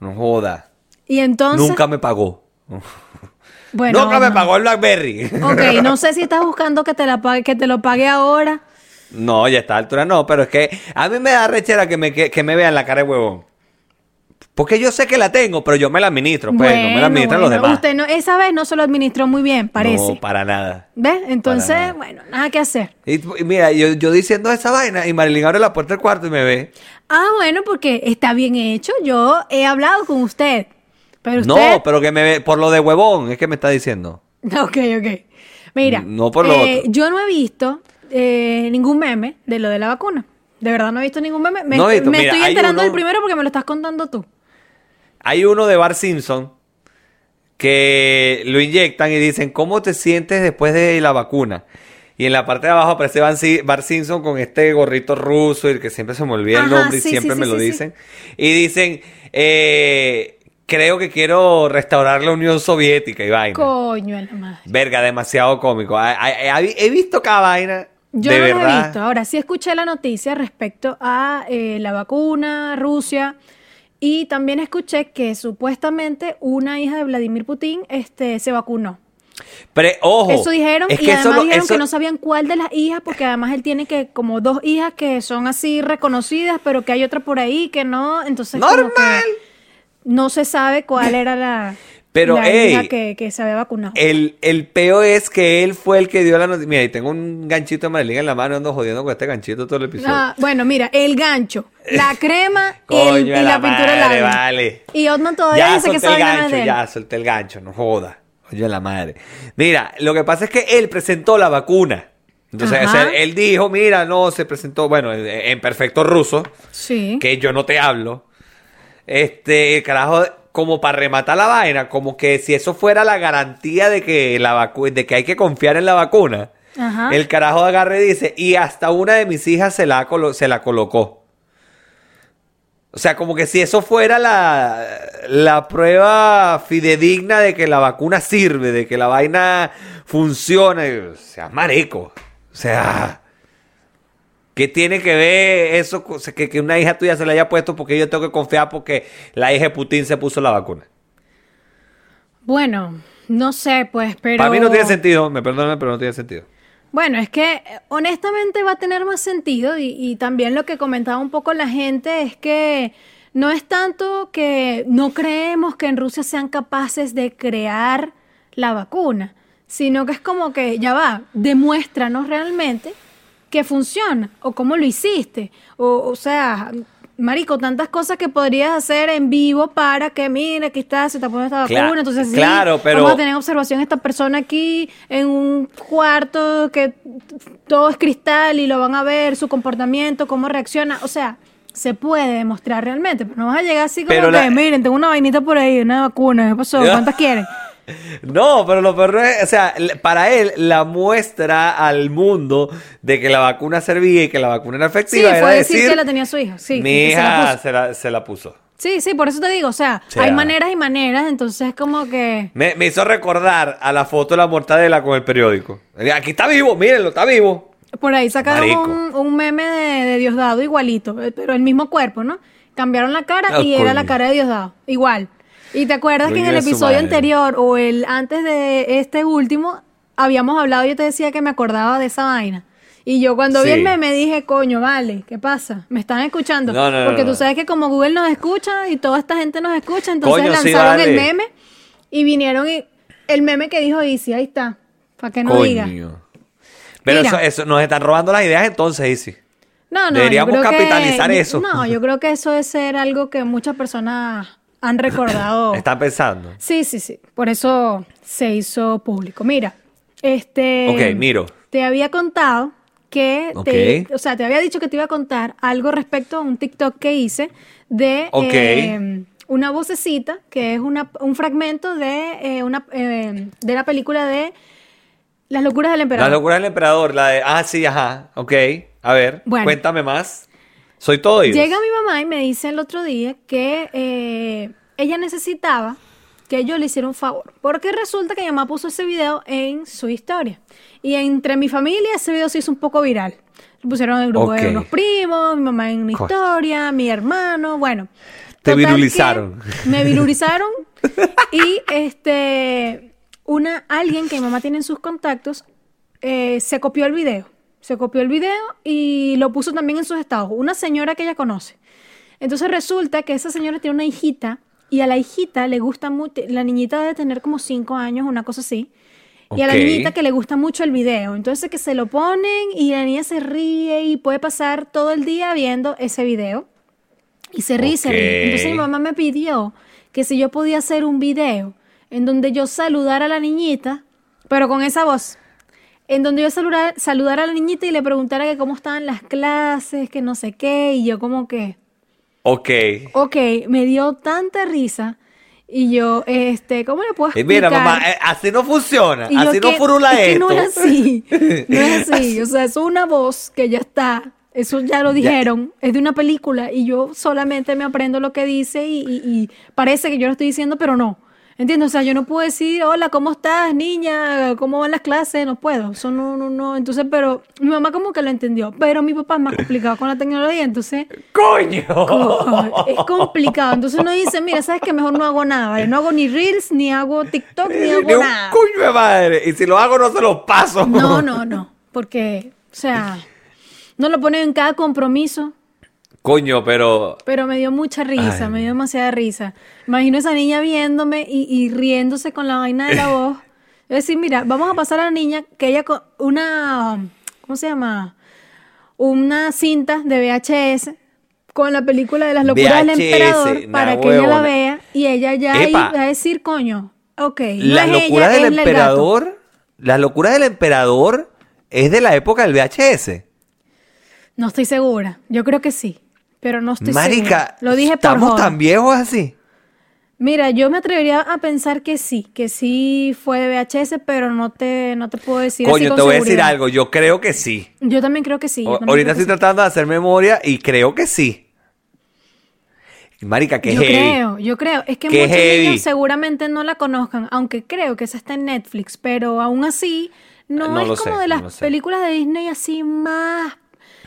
No joda. Y entonces Nunca me pagó. bueno, Nunca me pagó el BlackBerry. Ok, (laughs) no sé si estás buscando que te la pague, que te lo pague ahora. no, ya a esta altura no, pero es que a mí me da rechera que me, que, que me vean la cara de huevón. Porque yo sé que la tengo, pero yo me la administro, pues, no me la administran los bueno, demás. Usted no, esa vez no se lo administró muy bien, parece. No, para nada. ¿Ves? Entonces, nada. bueno, nada que hacer. Y, y mira, yo, yo diciendo esa vaina y Marilyn abre la puerta del cuarto y me ve. Ah, bueno, porque está bien hecho. Yo he hablado con usted. Pero usted. No, pero que me ve por lo de huevón, es que me está diciendo. (laughs) Ok, ok. Mira. No por lo eh, otro. Yo no he visto eh, ningún meme de lo de la vacuna. De verdad no he visto ningún meme. Me, No he visto. me Mira, estoy enterando uno- del primero porque me lo estás contando tú. Hay uno de Bar Simpson que lo inyectan y dicen, ¿cómo te sientes después de la vacuna? Y en la parte de abajo aparece Bar Simpson con este gorrito ruso, y que siempre se me olvida el nombre y siempre sí, me sí, lo dicen. Y dicen, eh, creo que quiero restaurar la Unión Soviética y vaina. Coño, la madre. Verga, demasiado cómico. He visto cada vaina. Yo de no lo he visto. Ahora sí escuché la noticia respecto a eh, la vacuna, Rusia. Y también escuché que supuestamente una hija de Vladimir Putin este, se vacunó. Pero, ojo. Eso dijeron es y además eso dijeron eso- que no sabían cuál de las hijas, porque además él tiene que como dos hijas que son así reconocidas, pero que hay otra por ahí que no, entonces Normal. no se sabe cuál era la, Pero, la ey, hija que, que se había vacunado. El, el peo es que él fue el que dio la noticia. Mira, y tengo un ganchito de Marilyn en la mano, ando jodiendo con este ganchito todo el episodio. Ah, bueno, mira, el gancho, la (laughs) crema y, Coño el- y de la, la pintura madre, labio. vale. Y Otman todavía ya dice que es gancho, de él. ya solté el gancho, no joda. Oye, la madre. Mira, lo que pasa es que él presentó la vacuna. Entonces, o sea, Ajá. él dijo, mira, no, se presentó, bueno, en, en perfecto ruso, Sí. que yo no te hablo. Este, carajo, como para rematar la vaina, como que si eso fuera la garantía de que la vacu de que hay que confiar en la vacuna. Ajá. El carajo agarre y dice, y hasta una de mis hijas se la, colo- se la colocó. O sea, como que si eso fuera la, la prueba fidedigna de que la vacuna sirve, de que la vaina funciona. O sea, marico. O sea, ¿qué tiene que ver eso que, que una hija tuya se la haya puesto porque yo tengo que confiar porque la hija de Putin se puso la vacuna? Bueno, no sé, pues, pero... Para mí no tiene sentido, me perdonan, pero no tiene sentido. Bueno, es que eh, honestamente va a tener más sentido y, y también lo que comentaba un poco la gente es que no es tanto que no creemos que en Rusia sean capaces de crear la vacuna, sino que es como que ya va, demuéstranos realmente que funciona o cómo lo hiciste. O, o sea, marico, tantas cosas que podrías hacer en vivo para que, mira, aquí está, se está poniendo esta vacuna, entonces sí, claro, pero- vamos a tener observación esta persona aquí en un cuarto que todo es cristal y lo van a ver, su comportamiento, cómo reacciona, o sea, se puede demostrar realmente, pero no vas a llegar así como Pero que, la- miren, tengo una vainita por ahí, una vacuna, ¿qué pasó? (laughs) ¿Cuántas quieren? No, pero lo peor es, o sea, para él la muestra al mundo de que la vacuna servía y que la vacuna era Sí, efectiva era fue decir, decir, que la tenía su hija, sí. mi que se la hija puso. se la, se la puso. Sí, sí, por eso te digo, o sea, O sea, hay maneras y maneras, entonces como que... Me, me hizo recordar a la foto de la mortadela con el periódico. Aquí está vivo, mírenlo, está vivo. Por ahí sacaron un, un meme de, de Diosdado igualito, eh, pero el mismo cuerpo, ¿no? Cambiaron la cara Ah, y era la cara de Diosdado, igual. Y te acuerdas que en el episodio anterior o el antes de este último habíamos hablado, yo te decía que me acordaba de esa vaina. Y yo cuando vi el meme dije, coño, vale, ¿qué pasa? ¿Me están escuchando? No, no, Porque no. tú sabes que como Google nos escucha y toda esta gente nos escucha, entonces Coño, sí, lanzaron el meme y vinieron y el meme que dijo Easy, ahí está, para que no diga. Coño. Pero Mira. eso, eso, nos están robando las ideas entonces, Isi. No, no, Deberíamos que- capitalizar eso. No, yo creo que eso es ser algo que muchas personas han recordado. (coughs) Están pensando. Sí, sí, sí. Por eso se hizo público. Mira, este. Ok, miro. Te había contado que. te- Ok. o sea, te había dicho que te iba a contar algo respecto a un TikTok que hice de. Eh, una vocecita que es una, un fragmento de, eh, una, eh, de la película de Las locuras del emperador. locura del emperador, la de. Ah, sí, ajá. Ok. A ver, Bueno. cuéntame más. Soy todo oídos. Llega mi mamá y me dice el otro día que eh, ella necesitaba que yo le hiciera un favor. Porque resulta que mi mamá puso ese video en su historia. Y entre mi familia ese video se hizo un poco viral. Lo pusieron en el grupo de unos primos, mi mamá en una historia, mi hermano, bueno. Te viralizaron. Me viralizaron (laughs) y este una alguien que mi mamá tiene en sus contactos eh, se copió el video. Se copió el video y lo puso también en sus estados. Una señora que ella conoce. Entonces resulta que esa señora tiene una hijita y a la hijita le gusta mucho, la niñita debe tener como cinco años, una cosa así. Y a la niñita que le gusta mucho el video. Entonces que se lo ponen y la niña se ríe y puede pasar todo el día viendo ese video. Y se ríe se ríe. Entonces mi mamá me pidió que si yo podía hacer un video en donde yo saludara a la niñita, pero con esa voz. En donde yo saludara, saludara a la niñita y le preguntara que cómo estaban las clases, que no sé qué, y yo como que, Ok. ok, me dio tanta risa. Y yo, este, ¿cómo le puedo explicar? mira, mamá, eh, así no funciona. Y yo Así no que- furula es que esto. no es así. (laughs) No es así. O sea, es una voz que ya está Eso ya lo dijeron. Es de una película y yo solamente me aprendo lo que dice y, y- y parece que yo lo estoy diciendo, pero no. ¿Entiendes? O sea, yo no puedo decir, hola, ¿cómo estás, niña? ¿Cómo van las clases? No puedo. Eso no, no, no. Entonces, pero mi mamá como que lo entendió. Pero mi papá es más complicado con la tecnología, entonces (laughs) ¡Coño! co- es complicado. Entonces uno dice, mira, ¿sabes qué? Mejor no hago nada. ¿vale? No hago ni Reels, ni hago TikTok, ni hago Ni un nada. coño de madre. Y si lo hago, no se los paso. No, (laughs) no, no. Porque, o sea, no lo ponen en cada compromiso. Coño, pero. Pero me dio mucha risa, Ay. me dio demasiada risa. Imagino esa niña viéndome y, y riéndose con la vaina de la (laughs) voz. Es decir, mira, vamos a pasar a la niña que ella con una, ¿cómo se llama? Una cinta de VHS con la película de las locuras del emperador para que ella la vea y ella ya Epa. va a decir, coño, ok, no locuras ella, del es emperador. Las locuras del emperador es de la época del VHS. No estoy segura, yo creo que sí, pero no estoy Marica, segura. Lo dije por ¿estamos joda. tan viejos así? Mira, yo me atrevería a pensar que sí, que sí fue de VHS, pero no te, no te puedo decir así Coño, con te voy a decir seguridad. algo. Yo creo que sí. Yo también creo que sí. yo O- también ahorita creo que estoy sí. tratando de hacer memoria y creo que sí. Marica, qué yo heavy. creo, yo creo. Es que Qué muchos heavy. niños seguramente no la conozcan, aunque creo que esa está en Netflix, pero aún así no, No es lo como sé, de no las lo sé. películas de Disney así más...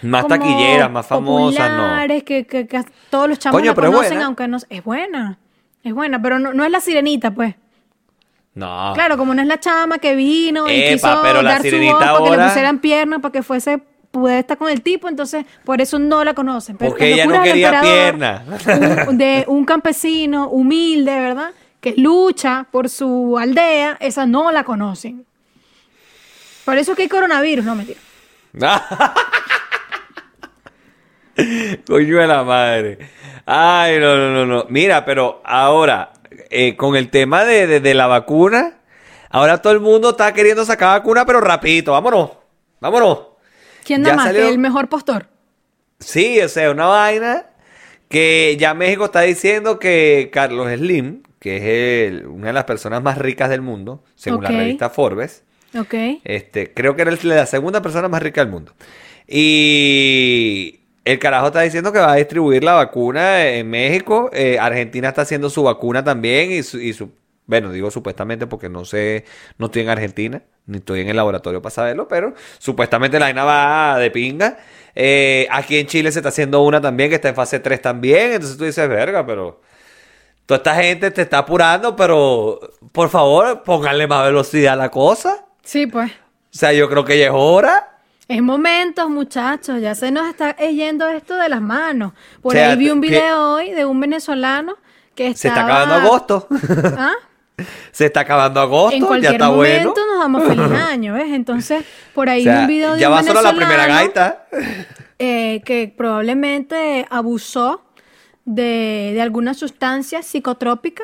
Más como taquilleras, más famosas, no. que, que, que todos los chamos Coño, la pero es conocen, buena. aunque no... Es buena, es buena, pero no, no es la sirenita, pues. No. Claro, como no es la chama que vino y quiso pero la dar su voz para que le ahora- pusieran piernas, para que fuese pudiera estar con el tipo, entonces por eso no la conocen. Pero Porque ella no quería emperador, pierna. un- de un campesino humilde, ¿verdad? Que lucha por su aldea, esa no la conocen. Por eso es que hay coronavirus, no mentira. (laughs) Coño de la madre. Ay, no, no, no, no. Mira, pero ahora, eh, con el tema de, de- de la vacuna, ahora todo el mundo está queriendo sacar vacuna, pero rapidito. Vámonos, vámonos. ¿Quién da Ya más? salió- El mejor postor. Sí, o sea, una vaina que ya México está diciendo que Carlos Slim, que es el- una de las personas más ricas del mundo, según la revista Forbes, Ok. este, creo que era la segunda persona más rica del mundo. Y el carajo está diciendo que va a distribuir la vacuna en México. Eh, Argentina está haciendo su vacuna también y su, y su- bueno, digo supuestamente porque no sé, no estoy en Argentina, ni estoy en el laboratorio para saberlo, pero supuestamente la vaina va de pinga. Eh, aquí en Chile se está haciendo una también que está en fase 3 también, entonces tú dices, verga, pero... Toda esta gente te está apurando, pero por favor, pónganle más velocidad a la cosa. Sí, pues. O sea, yo creo que ya es hora. Es momentos, muchachos, ya se nos está yendo esto de las manos. Por O sea, ahí vi un video hoy de un venezolano que Se está estaba- acabando agosto. (laughs) ¿Ah? Se está acabando agosto. En ya cualquier está bueno. momento nos damos feliz (laughs) año, ¿ves? Entonces, por ahí O sea, vi un video de ya un va solo la primera venezolano, gaita. eh, que probablemente abusó de, de alguna sustancia psicotrópica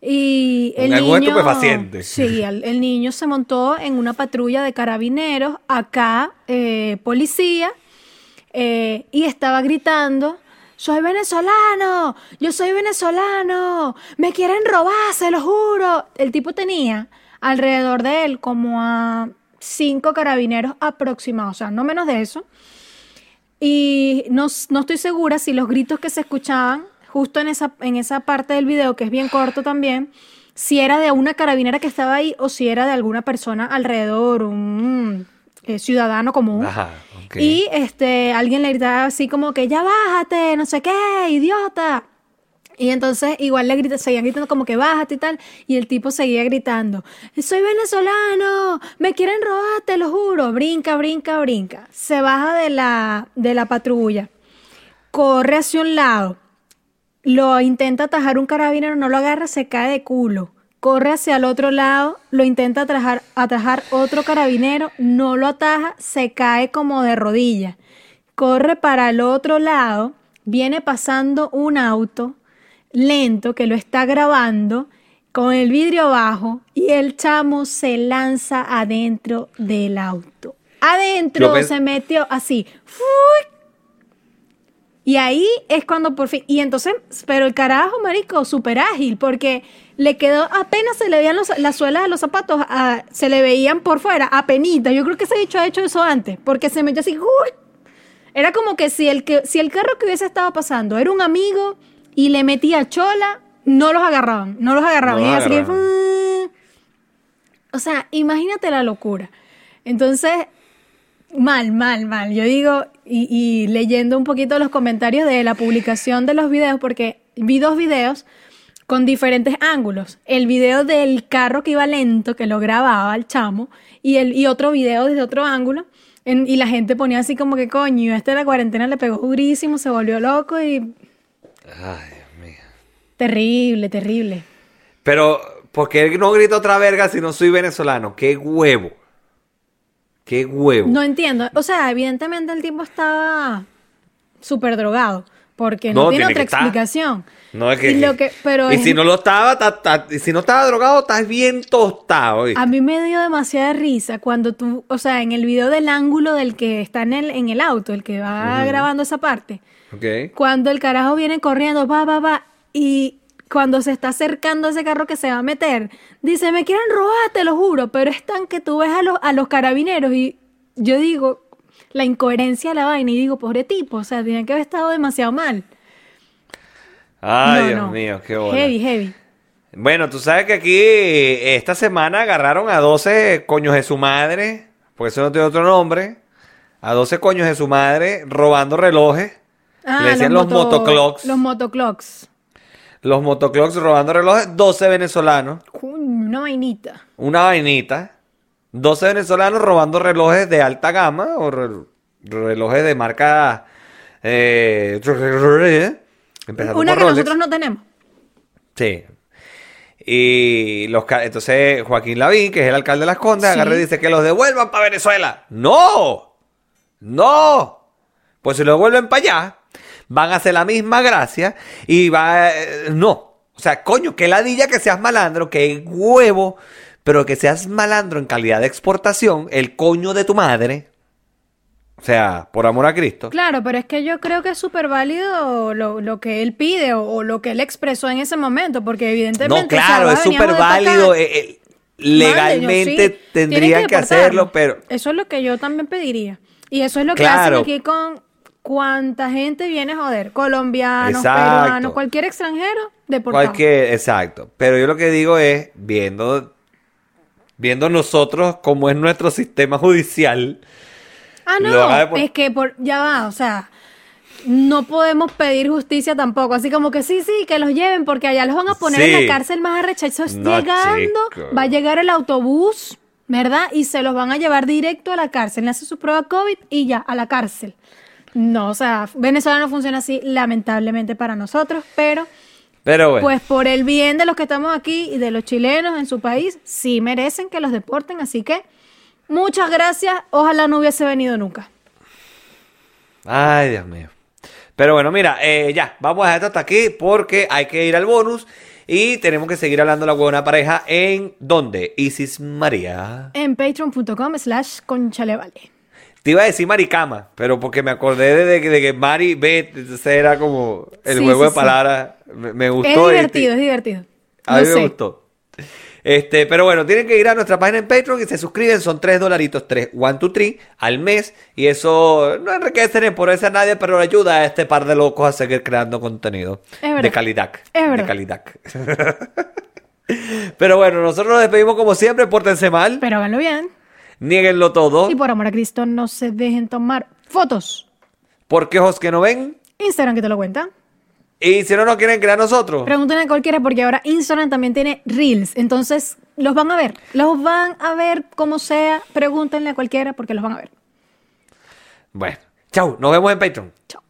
y el Algún niño, estupefaciente. sí, el, el niño se montó en una patrulla de carabineros, acá eh, policía, eh, y estaba gritando. Soy venezolano, yo soy venezolano, me quieren robar, se lo juro. El tipo tenía alrededor de él como a cinco carabineros aproximados, o sea, no menos de eso. Y no, no estoy segura si los gritos que se escuchaban justo en esa, en esa parte del video, que es bien corto también, si era de una carabinera que estaba ahí o si era de alguna persona alrededor, un eh, ciudadano común. Ajá. Y este, alguien le gritaba así como que ya bájate, no sé qué, idiota. Y entonces igual le grita, seguían gritando como que bájate y tal. Y el tipo seguía gritando, soy venezolano, me quieren robar, te lo juro. Brinca, brinca, brinca. Se baja de la, de la patrulla, corre hacia un lado, lo intenta atajar un carabinero, no lo agarra, se cae de culo. Corre hacia el otro lado, lo intenta atajar, atajar otro carabinero, no lo ataja, se cae como de rodillas. Corre para el otro lado, viene pasando un auto lento que lo está grabando con el vidrio abajo y el chamo se lanza adentro del auto. Adentro se metió así. ¡fui! Y ahí es cuando por fin. Y entonces, pero el carajo, marico, súper ágil, porque le quedó, apenas se le veían los- las suelas de los zapatos, ah, se le veían por fuera, apenita. Yo creo que ese bicho ha hecho eso antes, porque se metió así, ¡uy! Era como que si el, que si el carro que hubiese estado pasando era un amigo y le metía chola, no los agarraban, no los agarraban. No Y así agarraban. "Mm". o sea, imagínate la locura. Entonces, mal, mal, mal. Yo digo, y, y leyendo un poquito los comentarios de la publicación de los videos, porque vi dos videos con diferentes ángulos. El video del carro que iba lento, que lo grababa el chamo, y, el, y otro video desde otro ángulo. En- y la gente ponía así como que coño, este de la cuarentena le pegó durísimo, se volvió loco y Ay, Dios mío. terrible, terrible. Pero, ¿por qué no grito otra verga si no soy venezolano? ¡Qué huevo! ¡Qué huevo! No entiendo. O sea, evidentemente el tipo estaba súper drogado, porque no, No, tiene tiene otra estar. explicación. No es que. Y lo que- pero y es- si no lo estaba, ta- ta- y si no estaba drogado, estás bien tostado. A mí me dio demasiada risa cuando tú, o sea, en el video del ángulo del que está en el, en el auto, el que va grabando esa parte, Ok. cuando el carajo viene corriendo, va, va, va, y cuando se está acercando a ese carro que se va a meter, dice, me quieren robar, te lo juro, pero es tan que tú ves a los, a los carabineros y yo digo, la incoherencia de la vaina y digo, pobre tipo, o sea, tiene que haber estado demasiado mal. Ay, No, Dios no. mío, qué bola. Heavy, heavy. Bueno, tú sabes que aquí eh, esta semana agarraron a 12 coños de su madre, porque eso no tiene otro nombre, a 12 coños de su madre robando relojes. Le decían los, moto- motoclocks. Los motoclocks. Los motoclocks robando relojes, 12 venezolanos, Una vainita. una vainita. 12 venezolanos robando relojes de alta gama o re- relojes de marca... Eh, empezando Una por que Rolex. nosotros no tenemos. Sí. Y los entonces Joaquín Lavín, que es el alcalde de Las Condes, Sí. agarra y dice que los devuelvan para Venezuela. ¡No! ¡No! Pues si lo devuelven para allá, van a hacer la misma gracia y va... eh, no. O sea, coño, que ladilla que seas malandro, que huevo, pero que seas malandro en calidad de exportación, el coño de tu madre. O sea, por amor a Cristo. Claro, pero es que yo creo que es súper válido lo, lo que él pide o, o lo que él expresó en ese momento, porque evidentemente... No, claro, es súper válido. eh, eh, legalmente sí, tendrían tienen que, hacerlo, pero Eso es lo que yo también pediría. Y eso es lo que Claro. hacen aquí con cuánta gente viene a joder. Colombianos, Exacto. peruanos, cualquier extranjero, deportado. cualquier, exacto. Pero yo lo que digo es, viendo, viendo nosotros cómo es nuestro sistema judicial, Ah, no, es que por, ya va, o sea, no podemos pedir justicia tampoco, así como que sí, sí, que los lleven, porque allá los van a poner en la cárcel más arrecha. Eso es No, llegando, chico. va a llegar el autobús, ¿verdad? Y se los van a llevar directo a la cárcel, le hace su prueba COVID y ya, a la cárcel. No, o sea, Venezuela no funciona así, lamentablemente para nosotros, pero pero bueno. pues por el bien de los que estamos aquí y de los chilenos en su país, sí merecen que los deporten, así que muchas gracias, ojalá no hubiese venido nunca. Ay, Dios mío. Pero bueno, mira, eh, ya, vamos a dejar hasta aquí porque hay que ir al bonus y tenemos que seguir hablando de la buena pareja en ¿dónde? Isis María. En patreon.com slash conchalevale. Te iba a decir Maricama, pero porque me acordé de, que- de que Mari Bet, entonces era como el Sí, juego sí, de sí. palabras. Me, me Es gustó. y- divertido, es divertido. A Yo mí me gustó. Este, pero bueno, tienen que ir a nuestra página en Patreon y se suscriben, son 3 dolaritos, 3, 1, 2, 3 al mes. Y eso no enriquece ni empobrece a nadie, pero ayuda a este par de locos a seguir creando contenido Es verdad. de calidad. Es De verdad. calidad. (laughs) pero bueno, nosotros nos despedimos como siempre, pórtense mal, Pero háganlo bien. Nieguenlo todo, Y por amor a Cristo, no se dejen tomar fotos. porque ojos que no ven. Instagram que te lo cuenta. Y si no nos quieren crear nosotros, Pregúntenle a cualquiera porque ahora Instagram también tiene Reels. Entonces, los van a ver. Los van a ver como sea. Pregúntenle a cualquiera porque los van a ver. bueno, chau, nos vemos en Patreon. Chao.